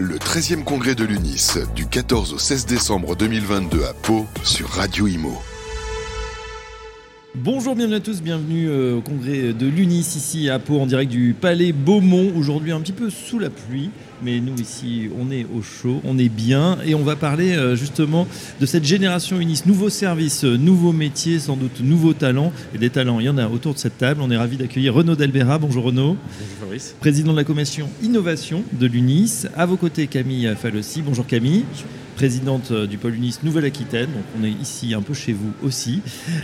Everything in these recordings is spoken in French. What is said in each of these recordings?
Le 13e congrès de l'UNIS, du 14 au 16 décembre 2022 à Pau, sur Radio Imo. Bonjour, bienvenue à tous, bienvenue euh, au congrès de l'UNIS ici à Pau en direct du Palais Beaumont. Aujourd'hui un petit peu sous la pluie, mais nous ici on est au chaud, on est bien et on va parler euh, justement de cette génération UNIS. Nouveaux services, euh, nouveaux métiers, sans doute nouveaux talents. Et des talents, il y en a autour de cette table. On est ravi d'accueillir Renaud Delbera. Bonjour Renaud. Bonjour Fabrice. Président de la commission innovation de l'UNIS. À vos côtés Camille Falossi. Bonjour Camille présidente euh, du pôle UNIS Nouvelle-Aquitaine. Donc on est ici un peu chez vous aussi.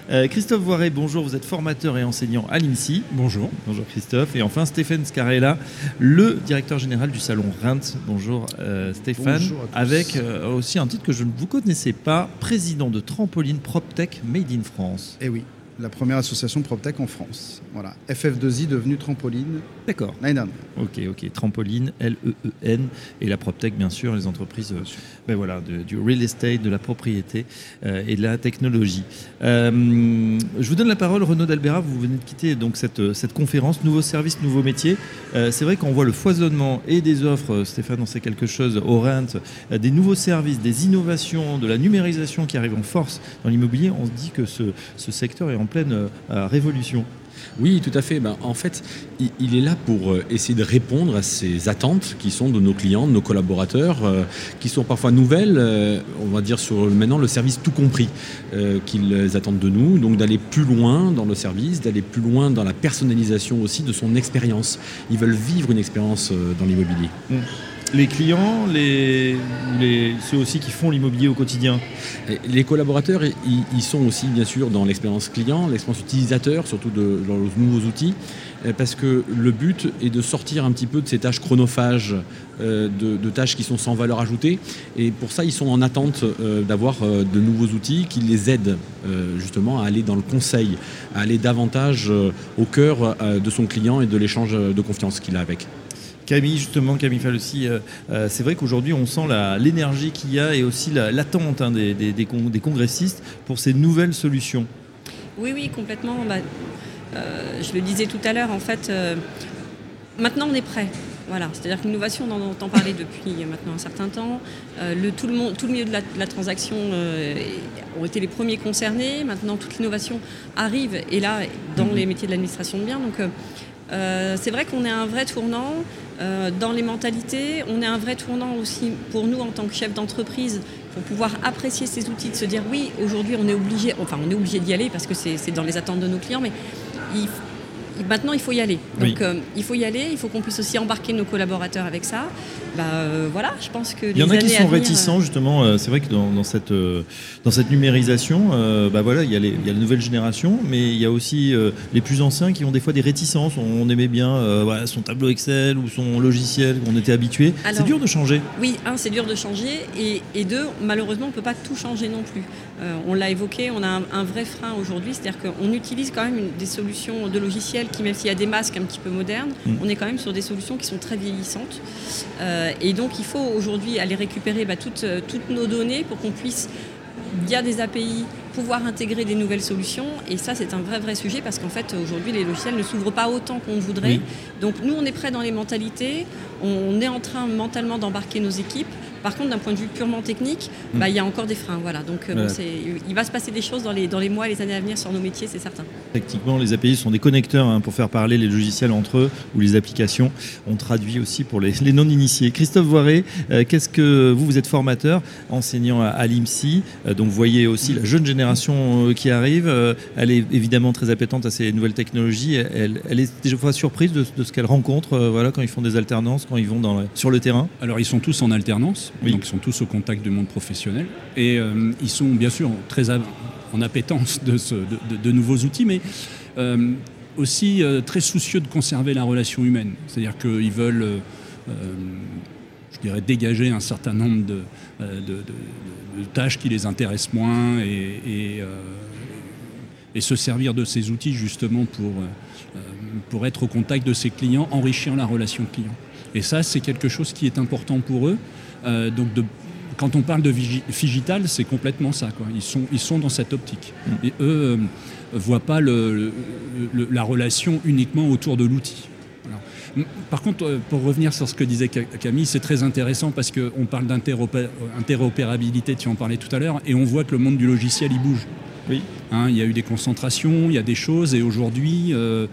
Euh, Christophe Voiret, bonjour, vous êtes formateur et enseignant à l'INSI. Bonjour. Bonjour Christophe. Et enfin Stéphane Scarella, le directeur général du salon Reims. Bonjour euh, Stéphane. Bonjour à tous. Avec aussi un titre que je ne vous connaissais pas, président de Trampoline PropTech Made in France. Eh oui, la première association PropTech en France. Voilà, FF2I devenue Trampoline D'accord. l'année dernière. Ok, ok. Trampoline, L-E-E-N. Et la PropTech, bien sûr, les entreprises euh, ben voilà, de- du real estate, de la propriété euh, et de la technologie. Euh, je vous donne la parole, Renaud Dalbera. Vous venez de quitter donc cette, cette conférence Nouveaux services, nouveaux métiers. C'est vrai qu'on voit le foisonnement et des offres, Stéphane en sait quelque chose, euh, des nouveaux services, des innovations, de la numérisation qui arrive en force dans l'immobilier. On se dit que ce, ce secteur est en pleine euh, révolution. Oui, tout à fait. Ben, en fait, il, il est là pour euh, essayer de répondre à ces attentes qui sont de nos clients, de nos collaborateurs, euh, qui sont parfois nouvelles, euh, on va dire sur maintenant le service tout compris euh, qu'ils attendent de nous. Donc d'aller plus loin dans le service, d'aller plus loin dans la personnalisation aussi de son expérience. Ils veulent vivre une expérience dans l'immobilier. Les clients, ceux aussi qui font l'immobilier au quotidien. Les collaborateurs, ils, sont aussi bien sûr dans l'expérience client, l'expérience utilisateur, surtout de, dans les nouveaux outils, euh, parce que le but est de sortir un petit peu de ces tâches chronophages, euh, de, tâches qui sont sans valeur ajoutée. Et pour ça, ils sont en attente euh, d'avoir de nouveaux outils qui les aident justement à aller dans le conseil, à aller davantage au cœur de son client et de l'échange de confiance qu'il a avec. Camille, justement, Camille Falossi, euh, euh, c'est vrai qu'aujourd'hui on sent l'énergie qu'il y a et aussi la- l'attente hein, des, des- des con- des congressistes pour ces nouvelles solutions. Oui, oui, complètement. Bah, euh, je le disais tout à l'heure, en fait, euh, maintenant on est prêt. Voilà, c'est-à-dire que l'innovation, on en entend parler depuis maintenant un certain temps. Euh, le, tout, le monde, tout le milieu de la, de la transaction euh, ont été les premiers concernés. Maintenant, toute l'innovation arrive et là, dans les métiers de l'administration de biens. Donc, euh, c'est vrai qu'on est à un vrai tournant euh, dans les mentalités. On est un vrai tournant aussi pour nous en tant que chef d'entreprise pour pouvoir apprécier ces outils, de se dire oui, aujourd'hui on est obligé, enfin on est obligé d'y aller parce que c'est dans les attentes de nos clients, mais il- maintenant il faut y aller. Oui. Donc euh, il faut y aller, il faut qu'on puisse aussi embarquer nos collaborateurs avec ça. Bah euh, voilà, je pense que Il y en a qui sont venir, réticents justement. euh, c'est vrai que dans, dans cette, euh, dans cette numérisation, euh, bah voilà, il y, a les, il y a la nouvelle génération, mais il y a aussi euh, les plus anciens qui ont des fois des réticences. On aimait bien euh, voilà, son tableau Excel ou son logiciel, on était habitué. C'est dur de changer. Oui, un, c'est dur de changer, et, et deux, malheureusement, on ne peut pas tout changer non plus. Euh, on l'a évoqué, on a un, un vrai frein aujourd'hui, c'est-à-dire qu'on utilise quand même une- des solutions de logiciels qui, même s'il y a des masques un petit peu modernes, Mm. on est quand même sur des solutions qui sont très vieillissantes. Euh, et donc, il faut aujourd'hui aller récupérer bah, toutes, euh, toutes nos données pour qu'on puisse, via des API, pouvoir intégrer des nouvelles solutions. Et ça, c'est un vrai, vrai sujet parce qu'en fait, aujourd'hui, les logiciels ne s'ouvrent pas autant qu'on voudrait. Oui. Donc, nous, on est prêts dans les mentalités. On est en train mentalement d'embarquer nos équipes. Par contre, d'un point de vue purement technique, Mm. bah, il y a encore des freins. Voilà. Donc, euh, Voilà. bon, c'est- il va se passer des choses dans les, dans les mois et les années à venir sur nos métiers, c'est certain. Techniquement, les API sont des connecteurs hein, pour faire parler les logiciels entre eux ou les applications. On traduit aussi pour les, les non-initiés. Christophe Voiré, euh, qu'est-ce que vous, vous êtes formateur, enseignant à, à l'IMSI, euh, donc vous voyez aussi la jeune génération euh, qui arrive. euh, elle est évidemment très appétente à ces nouvelles technologies. Elle, elle est déjà fois surprise de, de ce qu'elle rencontre euh, voilà, quand ils font des alternances, quand ils vont dans, sur le terrain. Alors ils sont tous en alternance, Donc ils sont tous au contact du monde professionnel. Et euh, ils sont bien sûr très en appétence de, nouveaux outils, mais euh, aussi euh, très soucieux de conserver la relation humaine. C'est-à-dire qu'ils veulent, je dirais, dégager un certain nombre de, tâches qui les intéressent moins et, se servir de ces outils justement pour, pour être au contact de ses clients, enrichir la relation client. Et ça, c'est quelque chose qui est important pour eux. Euh, donc de, quand on parle de Figital, c'est complètement ça. Quoi. Ils, sont, ils sont dans cette optique. Et eux ne voient pas le- le- le- la relation uniquement autour de l'outil. Par contre, euh, pour revenir sur ce que disait Camille, c'est très intéressant parce qu'on parle d'interopérabilité, tu en parlais tout à l'heure, et on voit que le monde du logiciel, il bouge. Oui. Hein, il y a eu des concentrations, il y a des choses, et aujourd'hui, euh,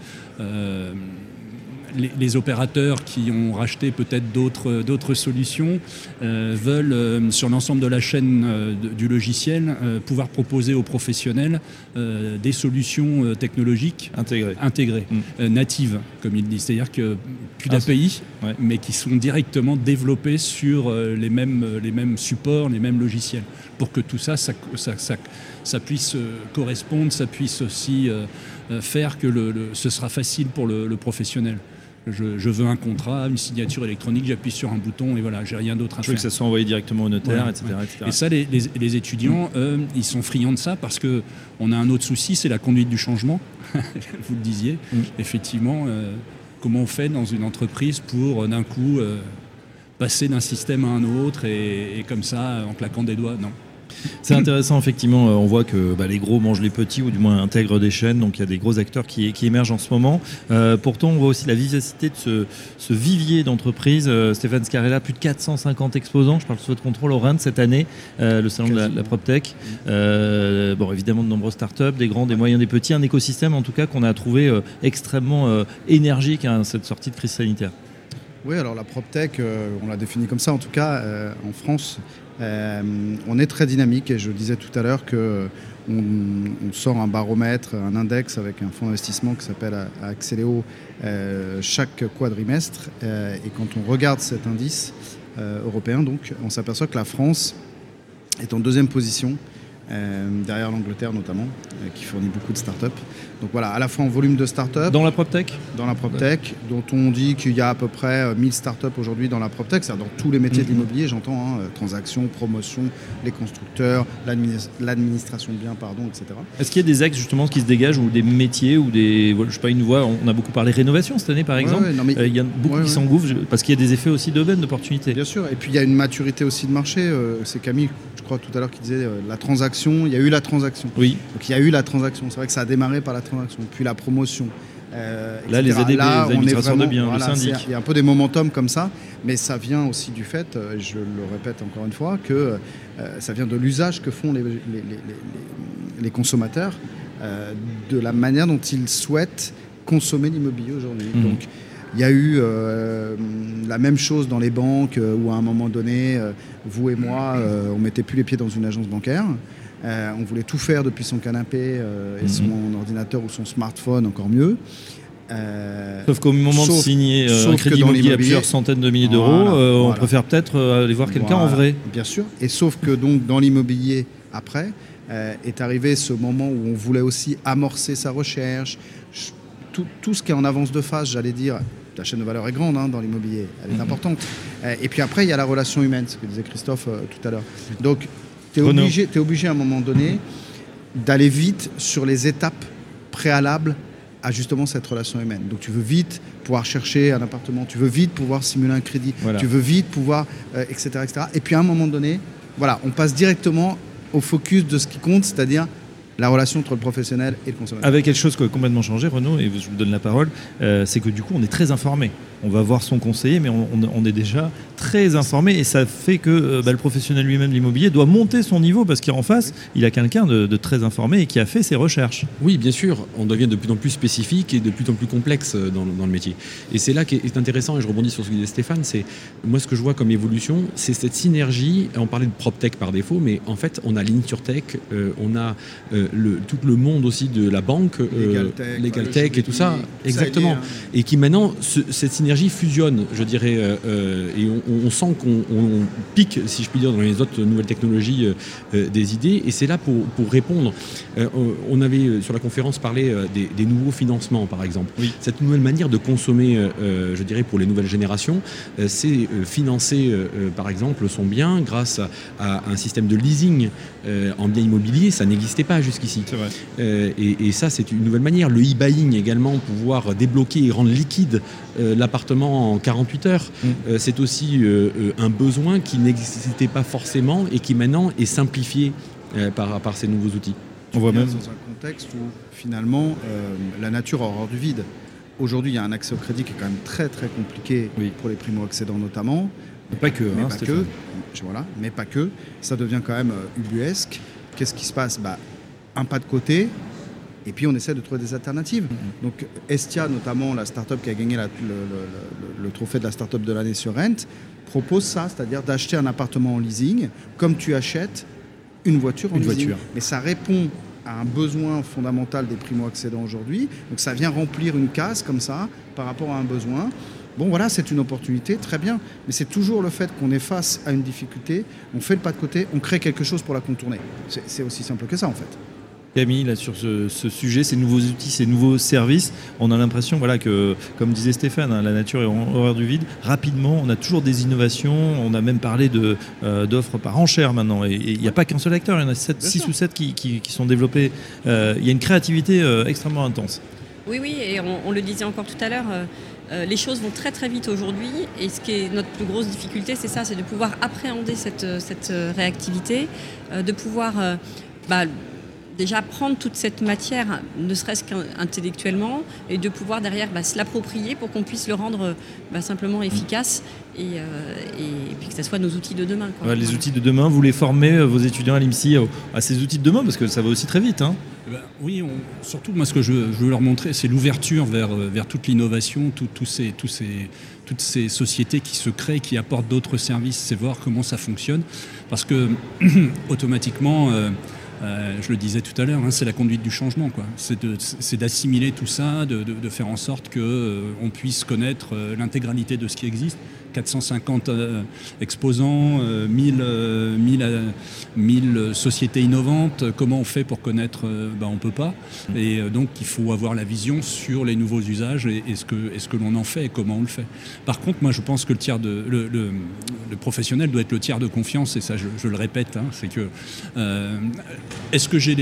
les, opérateurs qui ont racheté peut-être d'autres solutions euh, veulent, euh, sur l'ensemble de la chaîne euh, du logiciel, pouvoir proposer aux professionnels des solutions technologiques intégrées, intégrées mm. natives, comme ils disent. C'est-à-dire que plus ah, d'API, mais qui sont directement développés sur les, mêmes, les mêmes supports, les mêmes logiciels, pour que tout ça, ça, ça, puisse correspondre, ça puisse aussi faire que le, ce sera facile pour le professionnel je, veux un contrat, une signature électronique, j'appuie sur un bouton et voilà, j'ai rien d'autre à faire. Je veux que ça soit envoyé directement au notaire, etc., Et ça, les, étudiants, mm. ils sont friands de ça parce qu'on a un autre souci, c'est la conduite du changement. Vous le disiez, mm. effectivement, euh, comment on fait dans une entreprise pour euh, d'un coup euh, passer d'un système à un autre et comme ça, en claquant des doigts? Non. C'est intéressant, effectivement. Euh, on voit que bah, les gros mangent les petits, ou du moins intègrent des chaînes. Donc il y a des gros acteurs qui, émergent en ce moment. Euh, pourtant, on voit aussi la vivacité de ce, vivier d'entreprises. Euh, Stéphane Scarella, plus de 450 exposants. Je parle sous votre contrôle au Rhin cette année, le salon de la, PropTech. bon, évidemment, de nombreuses startups, des grands, des moyens, des petits. Un écosystème, en tout cas, qu'on a trouvé extrêmement énergique à hein, cette sortie de crise sanitaire. Oui, alors la PropTech, on l'a définit comme ça en tout cas en France. Euh, on est très dynamique et je disais tout à l'heure que on, sort un baromètre, un index avec un fonds d'investissement qui s'appelle euh, chaque quadrimestre. Euh, et quand on regarde cet indice européen, on s'aperçoit que la France est en deuxième position euh, derrière l'Angleterre notamment, euh, qui fournit beaucoup de startups. Donc voilà, à la fois en volume de startups. Dans la PropTech Dans la PropTech, dont on dit qu'il y a à peu près 1000 euh, startups aujourd'hui dans la PropTech, c'est-à-dire dans tous les métiers de mhm. l'immobilier, j'entends, hein, transactions, promotion, les constructeurs, l'administration de biens, pardon, etc. Est-ce qu'il y a des axes justement qui se dégagent ou des métiers ou des. Je sais pas, une voie, on a beaucoup parlé rénovation cette année par exemple. il y a beaucoup qui s'engouffrent parce qu'il y a des effets aussi d'aubaine, d'opportunité. Bien sûr, et puis il y a une maturité aussi de marché. c'est Camille, je crois, tout à l'heure qui disait la transaction il y a eu la transaction. Oui. Donc il y a eu la transaction. C'est vrai que ça a démarré par la transaction, puis la promotion. Euh, Là, les ADB, Là, les administrations de biens, le syndic. Il y a un peu des momentum comme ça, mais ça vient aussi du fait, euh, je le répète encore une fois, que euh, ça vient de l'usage que font les, les, consommateurs, de la manière dont ils souhaitent consommer l'immobilier aujourd'hui. Mmh. Donc, il y a eu la même chose dans les banques où à un moment donné, vous et moi, on mettait plus les pieds dans une agence bancaire. Euh, on voulait tout faire depuis son canapé euh, et son mhm. ordinateur ou son smartphone, encore mieux. Euh, sauf qu'au moment de signer un crédit immobilier à plusieurs centaines de milliers d'euros, on préfère peut-être aller voir quelqu'un en vrai. Bien sûr. Et sauf que donc dans l'immobilier, après, est arrivé ce moment où on voulait aussi amorcer sa recherche, tout, ce qui est en avance de phase, j'allais dire. La chaîne de valeur est grande hein, dans l'immobilier, elle est mhm. importante. et puis après, il y a la relation humaine, ce que disait Christophe tout à l'heure. Donc tu es, obligé, es obligé à un moment donné d'aller vite sur les étapes préalables à justement cette relation humaine. Donc tu veux vite pouvoir chercher un appartement, tu veux vite pouvoir simuler un crédit, tu veux vite pouvoir, etc., euh, etc. Et puis à un moment donné, voilà, on passe directement au focus de ce qui compte, c'est-à-dire la relation entre le professionnel et le consommateur. Avec quelque chose qui a complètement changé, Renaud, et je vous donne la parole, euh, c'est que du coup, on est très informé. On va voir son conseiller, mais on, est déjà très informé et ça fait que euh, bah, le professionnel lui-même l'immobilier doit monter son niveau parce qu'en face, il a quelqu'un de, très informé et qui a fait ses recherches. Oui, bien sûr, on devient de plus en plus spécifique et de plus en plus complexe euh, dans, le métier. Et c'est là qui est intéressant, et je rebondis sur ce que disait Stéphane, c'est moi ce que je vois comme évolution, c'est cette synergie, on parlait de PropTech par défaut, mais en fait, on a l'InsurTech, on a tout le monde aussi de la banque, euh, Legal Tech, et tout ça, exactement. Hein. Et qui maintenant, cette synergie fusionne, je dirais, euh, euh, et on, sent qu'on pique, si je puis dire, dans les autres nouvelles technologies des idées. Et c'est là pour, répondre. on avait sur la conférence parlé des, nouveaux financements, par exemple. Cette nouvelle manière de consommer, je dirais, pour les nouvelles générations, c'est financer, par exemple, son bien grâce à un système de leasing en bien immobilier. Ça n'existait pas jusqu'ici. Euh, et, ça, c'est une nouvelle manière. Le e-buying également, pouvoir débloquer et rendre liquide euh, en 48 heures, mm. euh, c'est aussi un besoin qui n'existait pas forcément et qui maintenant est simplifié par, par ces nouveaux outils. On voit même dans un contexte où finalement la nature a horreur du vide. aujourd'hui, il y a un accès au crédit qui est quand même très très compliqué Oui. pour les primo-accédants notamment. Pas que, mais hein, pas que. Voilà, mais pas que. Ça devient quand même euh, ubuesque. Qu'est-ce qui se passe? Bah, Un pas de côté, et puis on essaie de trouver des alternatives. Mm-hmm. Donc Estia, notamment la start-up qui a gagné la- le, le- le- le trophée de la start-up de l'année sur Rent, propose ça, c'est-à-dire d'acheter un appartement en leasing, comme tu achètes une voiture en Une leasing. voiture. Mais ça répond à un besoin fondamental des primo-accédants aujourd'hui. Donc ça vient remplir une case comme ça par rapport à un besoin. Bon voilà, c'est une opportunité, très bien. Mais c'est toujours le fait qu'on est face à une difficulté, on fait le pas de côté, on crée quelque chose pour la contourner. C'est aussi simple que ça en fait. Camille, là, sur ce, ce sujet, ces nouveaux outils, ces nouveaux services, on a l'impression voilà, que, comme disait Stéphane, hein, la nature est en horreur du vide. Rapidement, on a toujours des innovations. On a même parlé de, euh, d'offres par enchère maintenant. Et il n'y a pas qu'un seul acteur, il y en a 6 ou 7 qui, qui- qui sont développés. Euh, Il y a une créativité euh, extrêmement intense. Oui, oui, et on, on le disait encore tout à l'heure, euh, les choses vont très très vite aujourd'hui. Et ce qui est notre plus grosse difficulté, c'est ça, c'est de pouvoir appréhender cette, cette réactivité, euh, de pouvoir euh, bah, déjà prendre toute cette matière, ne serait-ce qu'intellectuellement, et de pouvoir derrière bah, se l'approprier pour qu'on puisse le rendre bah, simplement efficace et, euh, et puis que ce soit nos outils de demain. quoi. Ouais, les outils de demain, vous les formez, euh, vos étudiants à l'IMSI, euh, à ces outils de demain, parce que ça va aussi très vite. hein. Eh ben, oui, on- surtout moi ce que je, je veux leur montrer, c'est l'ouverture vers, vers toute l'innovation, tout- ces, ces, toutes ces sociétés qui se créent, qui apportent d'autres services, c'est voir comment ça fonctionne. Parce que automatiquement, euh, euh, je le disais tout à l'heure, hein, c'est la conduite du changement. C'est d'assimiler tout ça, de, faire en sorte qu'on puisse connaître euh, l'intégralité de ce qui existe. 450 euh, exposants, euh, 1000, euh, 1000, euh, 1000 sociétés innovantes. Comment on fait pour connaître ben, On ne peut pas. Et donc, il faut avoir la vision sur les nouveaux usages et, ce que, l'on en fait et comment on le fait. Par contre, moi, je pense que le, tiers de, le, professionnel doit être le tiers de confiance, et ça, je, le répète, hein, c'est que est-ce que j'ai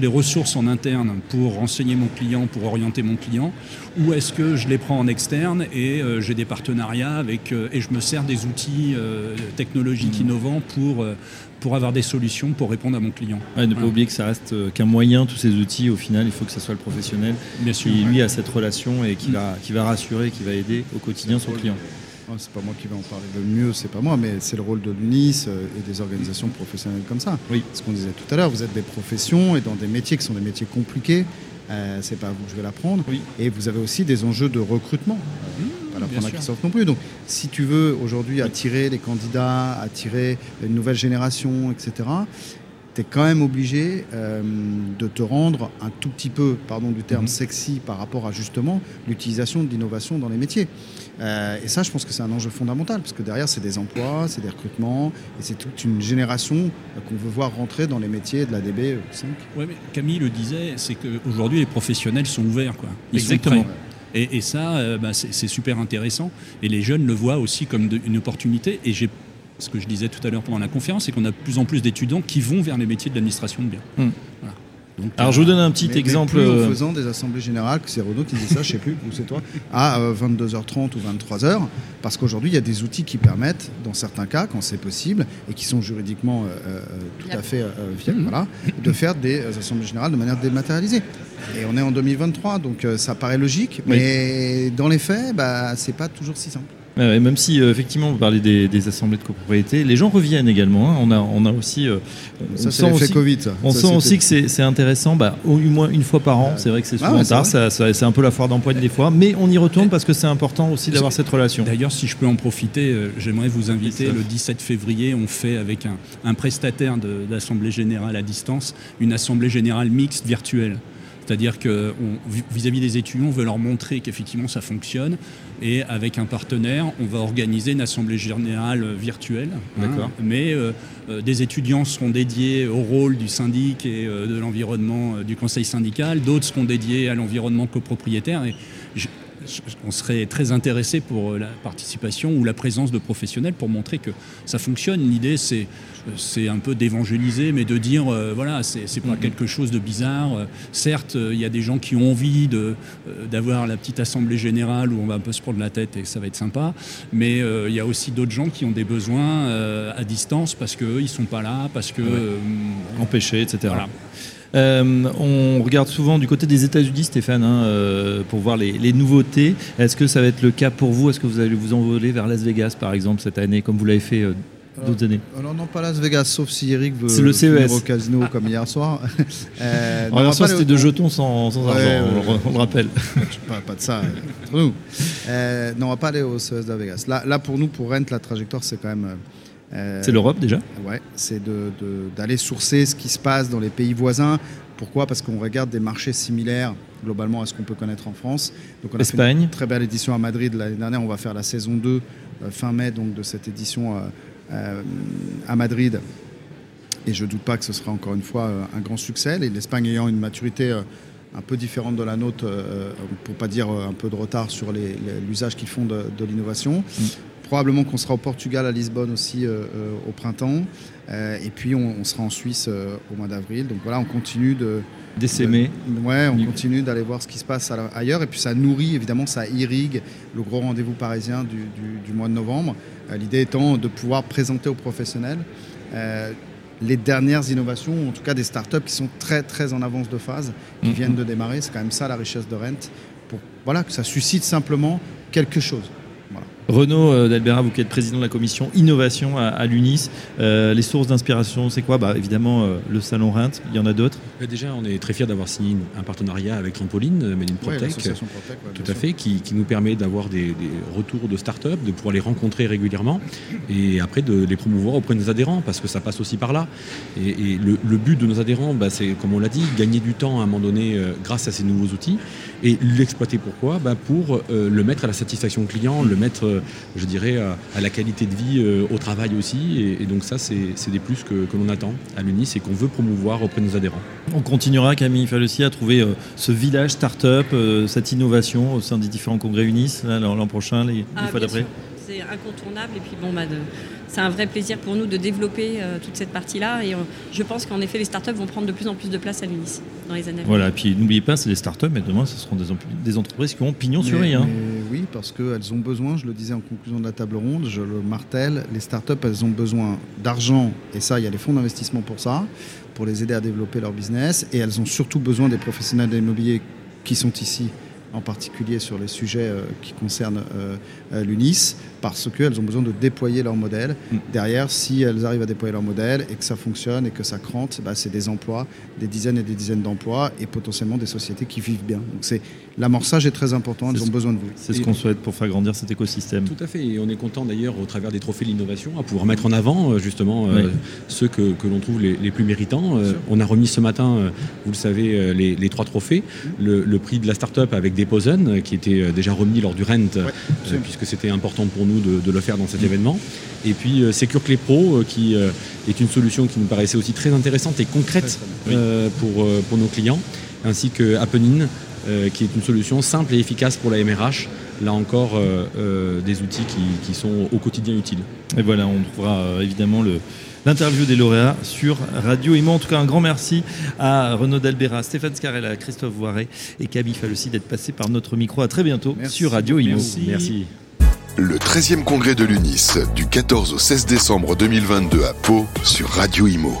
les, ressources en interne pour renseigner mon client, pour orienter mon client, ou est-ce que je les prends en externe et j'ai des partenariats avec euh, et je me sers des outils euh, technologiques innovants pour euh, pour avoir des solutions pour répondre à mon client. Ouais, ne pas Voilà. oublier que ça reste euh, qu'un moyen, tous ces outils, au final, il faut que ce soit le professionnel Bien sûr. qui, ouais. lui, a cette relation et qui va, qui va rassurer, qui va aider au quotidien son client. Oh, c'est pas moi qui vais en parler le mieux, c'est pas moi, mais c'est le rôle de l'UNIS et des organisations professionnelles comme ça. Oui. Ce qu'on disait tout à l'heure, vous êtes des professions et dans des métiers qui sont des métiers compliqués. euh, c'est pas à vous que je vais l'apprendre. Oui. Et vous avez aussi des enjeux de recrutement. Pas la bien prendre à. Christophe non plus. Donc, si tu veux aujourd'hui attirer les candidats, attirer une nouvelle génération, etc., tu es quand même obligé euh, de te rendre un tout petit peu, pardon du terme, Mhm. sexy par rapport à justement l'utilisation de l'innovation dans les métiers. Euh, et ça, je pense que c'est un enjeu fondamental, parce que derrière, c'est des emplois, c'est des recrutements, et c'est toute une génération euh, qu'on veut voir rentrer dans les métiers de la DB 5. Ouais, mais Camille le disait, c'est qu'aujourd'hui les professionnels sont ouverts. Quoi. Ils Exactement. Et, et ça, euh, bah, c'est super intéressant. Et les jeunes le voient aussi comme de- une opportunité. Et j'ai, ce que je disais tout à l'heure pendant la conférence, c'est qu'on a de plus en plus d'étudiants qui vont vers les métiers de l'administration de biens. Hmm. Voilà. Donc, Alors, euh, je vous donne un petit Mais- mais exemple. plus en euh, faisant des assemblées générales, que c'est Renaud qui dit ça, je sais plus, ou c'est toi, à euh, 22h30 ou 23h, parce qu'aujourd'hui, il y a des outils qui permettent, dans certains cas, quand c'est possible, et qui sont juridiquement euh, euh, tout à fait euh, viables, voilà, de faire des euh, assemblées générales de manière dématérialisée. Et on est en 2023, donc euh, ça paraît logique, Oui. mais dans les faits, bah, c'est pas toujours si simple. Ouais, même si euh, effectivement vous parlez des, des assemblées de copropriété, les gens reviennent également. hein. On a, on a aussi, euh, on c'est sent l'effet aussi- Covid. ça. On Ça, sent c'était- aussi que c'est c'est intéressant, bah, au moins une fois par an. C'est vrai que c'est Ah souvent ouais, c'est tard, vrai. ça- ça- c'est un peu la foire d'empoigne des fois, mais on y retourne parce que c'est important aussi d'avoir cette relation. D'ailleurs, si je peux en profiter, euh, j'aimerais vous inviter. Le 17 février, on fait avec un, un prestataire de- d'assemblée générale à distance une assemblée générale mixte virtuelle. C'est-à-dire que vis- vis-à-vis des étudiants, on veut leur montrer qu'effectivement ça fonctionne. Et avec un partenaire, on va organiser une assemblée générale virtuelle. hein. Mais euh, euh, des étudiants seront dédiés au rôle du syndic et euh, de l'environnement euh, du conseil syndical. D'autres seront dédiés à l'environnement copropriétaire. Et on serait très intéressé pour euh, la participation ou la présence de professionnels pour montrer que ça fonctionne. L'idée, c'est c'est un peu d'évangéliser, mais de dire, euh, voilà, c'est pas Mhm. quelque chose de bizarre. Euh, certes, euh, il y a des gens qui ont envie de, euh, d'avoir la petite assemblée générale où on va un peu se prendre la tête et ça va être sympa, mais euh, il y a aussi d'autres gens qui ont des besoins euh, à distance parce qu'eux, ils sont pas là, parce que... Ouais. euh, etc. voilà. Euh, on regarde souvent du côté des États-Unis, Stéphane, hein, euh, pour voir les, les nouveautés. Est-ce que ça va être le cas pour vous? Est-ce que vous allez vous envoler vers Las Vegas, par exemple, cette année, comme vous l'avez fait euh, d'autres années? Alors non, pas Las Vegas, sauf si Eric veut le CES. au casino comme hier soir. Euh, non, pas aller c'était de jetons sans, sans Ouais, argent, on, le- on le rappelle. pas, pas de ça euh, entre nous. Euh, non, on va pas aller au CES de Vegas. Là, là, pour nous, pour Rent, la trajectoire, c'est quand même. Euh, C'est l'Europe déjà Ouais, c'est d'aller sourcer ce qui se passe dans les pays voisins. Pourquoi? Parce qu'on regarde des marchés similaires globalement à ce qu'on peut connaître en France. Donc on a fait Espagne. une très belle édition à Madrid l'année dernière. On va faire la saison 2 euh, fin mai donc de cette édition euh, à Madrid. Et je ne doute pas que ce sera encore une fois un grand succès. Et L'Espagne ayant une maturité un peu différente de la nôtre, pour pas dire un peu de retard sur l'usage qu'ils font de, de l'innovation. Probablement qu'on sera au Portugal, à Lisbonne aussi euh, euh, au printemps. Euh, et puis on, on sera en Suisse au mois d'avril. Donc voilà, on continue de, D'essaimer. Ouais, on continue d'aller voir ce qui se passe ailleurs. Et puis ça nourrit, évidemment, ça irrigue le gros rendez-vous parisien du, du- du mois de novembre. L'idée étant de pouvoir présenter aux professionnels les dernières innovations, ou en tout cas des startups qui sont très très en avance de phase, qui Mhm. viennent de démarrer. C'est quand même ça la richesse de Rent, pour voilà, que ça suscite simplement quelque chose. Renaud euh, d'Albera, vous qui êtes président de la commission innovation à, à l'UNIS, euh, les sources d'inspiration, c'est quoi? Bah, Évidemment, euh, le salon Reims, il y en a d'autres. Déjà, on est très fiers d'avoir signé une- un partenariat avec Trampoline, Ouais, PropTech, ouais, Tout à sûr. fait, qui, qui nous permet d'avoir des, des retours de start-up, de pouvoir les rencontrer régulièrement et après de les promouvoir auprès de nos adhérents parce que ça passe aussi par là. Et, et le, le but de nos adhérents, bah, c'est, comme on l'a dit, gagner du temps à un moment donné euh, grâce à ces nouveaux outils et l'exploiter pourquoi? Bah, Pour euh, le mettre à la satisfaction client, le mettre, euh, je dirais, à, à la qualité de vie euh, au travail aussi. Et, et donc, ça, c'est, des plus que, que l'on attend à l'UNIS et qu'on veut promouvoir auprès de nos adhérents. On continuera, Camille Falossi, à trouver euh, ce village start-up, euh, cette innovation au sein des différents congrès UNIS, l'an prochain, les, les Ah, fois d'après. C'est incontournable. Et puis, bon, bah, de- c'est un vrai plaisir pour nous de développer euh, toute cette partie-là. Et euh, je pense qu'en effet, les startups vont prendre de plus en plus de place à l'UNIS dans les années à venir. Voilà, et puis n'oubliez pas, c'est des startups, mais demain, ce seront des, entreprises qui ont pignon sur rue. hein. oui, parce qu'elles ont besoin, je le disais en conclusion de la table ronde, je le martèle, les startups, elles ont besoin d'argent, et ça, il y a les fonds d'investissement pour ça, pour les aider à développer leur business, et elles ont surtout besoin des professionnels de l'immobilier qui sont ici, en particulier sur les sujets euh, qui concernent euh, euh, l'UNIS, parce qu'elles ont besoin de déployer leur modèle. Mm. Derrière, si elles arrivent à déployer leur modèle et que ça fonctionne et que ça crante, bah, c'est des emplois, des dizaines et des dizaines d'emplois, et potentiellement des sociétés qui vivent bien. Donc c'est l'amorçage est très important, elles ont ce- besoin de vous. C'est ce qu'on souhaite pour faire grandir cet écosystème. Tout à fait, et on est content d'ailleurs au travers des trophées de l'innovation à pouvoir mettre en avant justement euh, ceux que, que l'on trouve les, les plus méritants. Euh, on a remis ce matin, vous le savez, les, les trois trophées. Le, le prix de la start-up avec Deposen, euh, qui était euh, déjà remis lors du Rent, euh, puisque c'était important pour nous de, de le faire dans cet événement. Et puis euh, Secure Clé Pro, euh, qui euh, est une solution qui nous paraissait aussi très intéressante et concrète euh, pour, euh, pour nos clients, ainsi que Appenin, euh, qui est une solution simple et efficace pour la MRH. Là encore, euh, euh, des outils qui, qui sont au quotidien utiles. Et voilà, on trouvera euh, évidemment le. L'interview des lauréats sur Radio Imo. En tout cas, un grand merci à Renaud Dalbera, Stéphane Scarella, Christophe Voiret et Camille Falossi d'être passés par notre micro. À très bientôt Merci sur Radio Imo. Merci. Le 13e congrès de l'UNIS du 14 au 16 décembre 2022 à Pau sur Radio Imo.